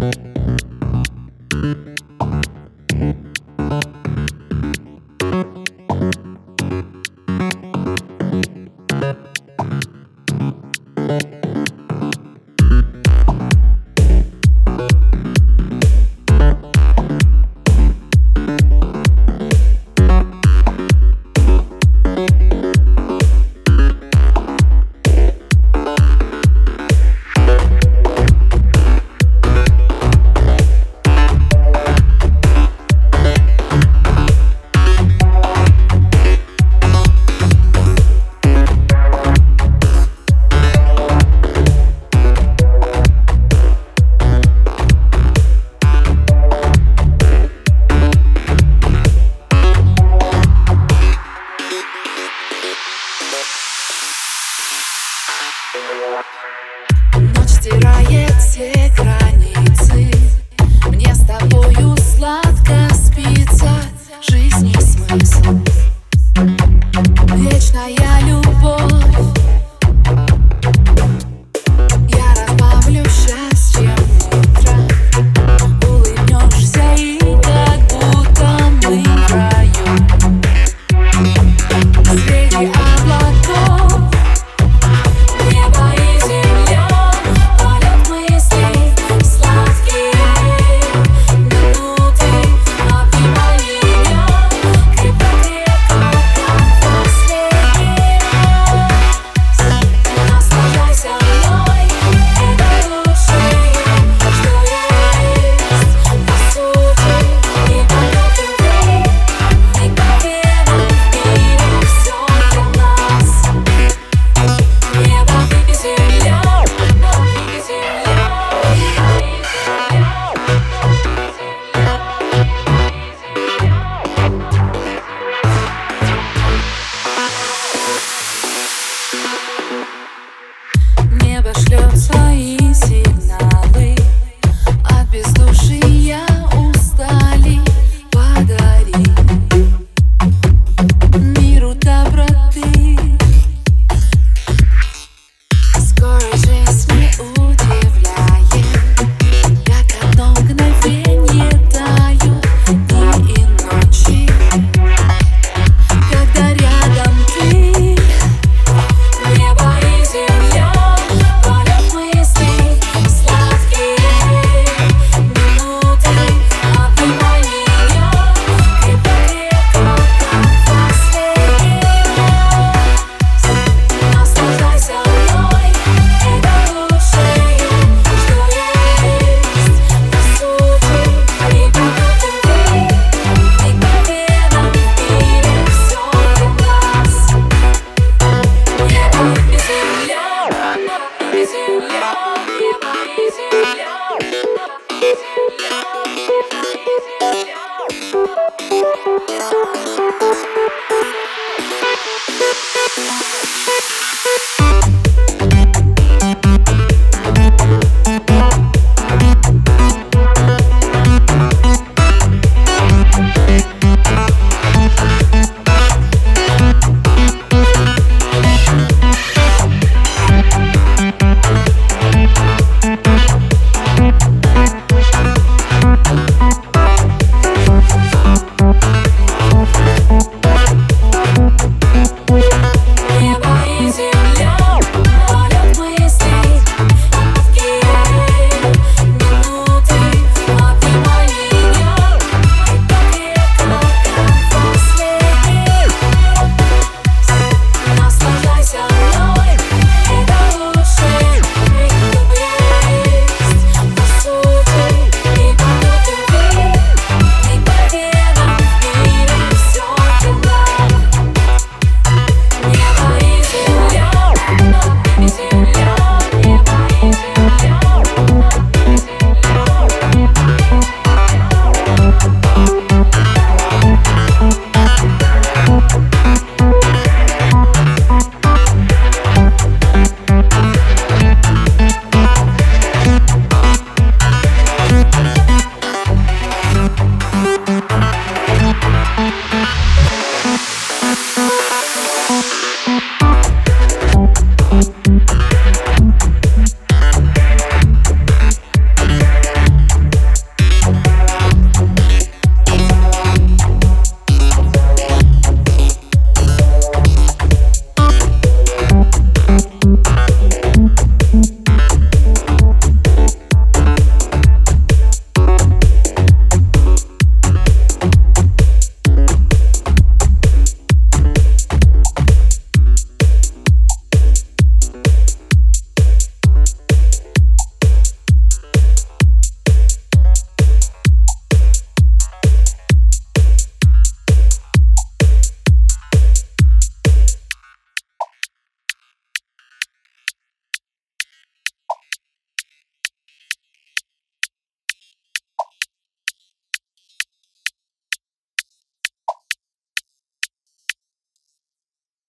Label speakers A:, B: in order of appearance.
A: Bye. Ночь стирает все границы. Мне с тобою сладко спится. Жизнь и смысл. Вечная небо шлет свои Quiero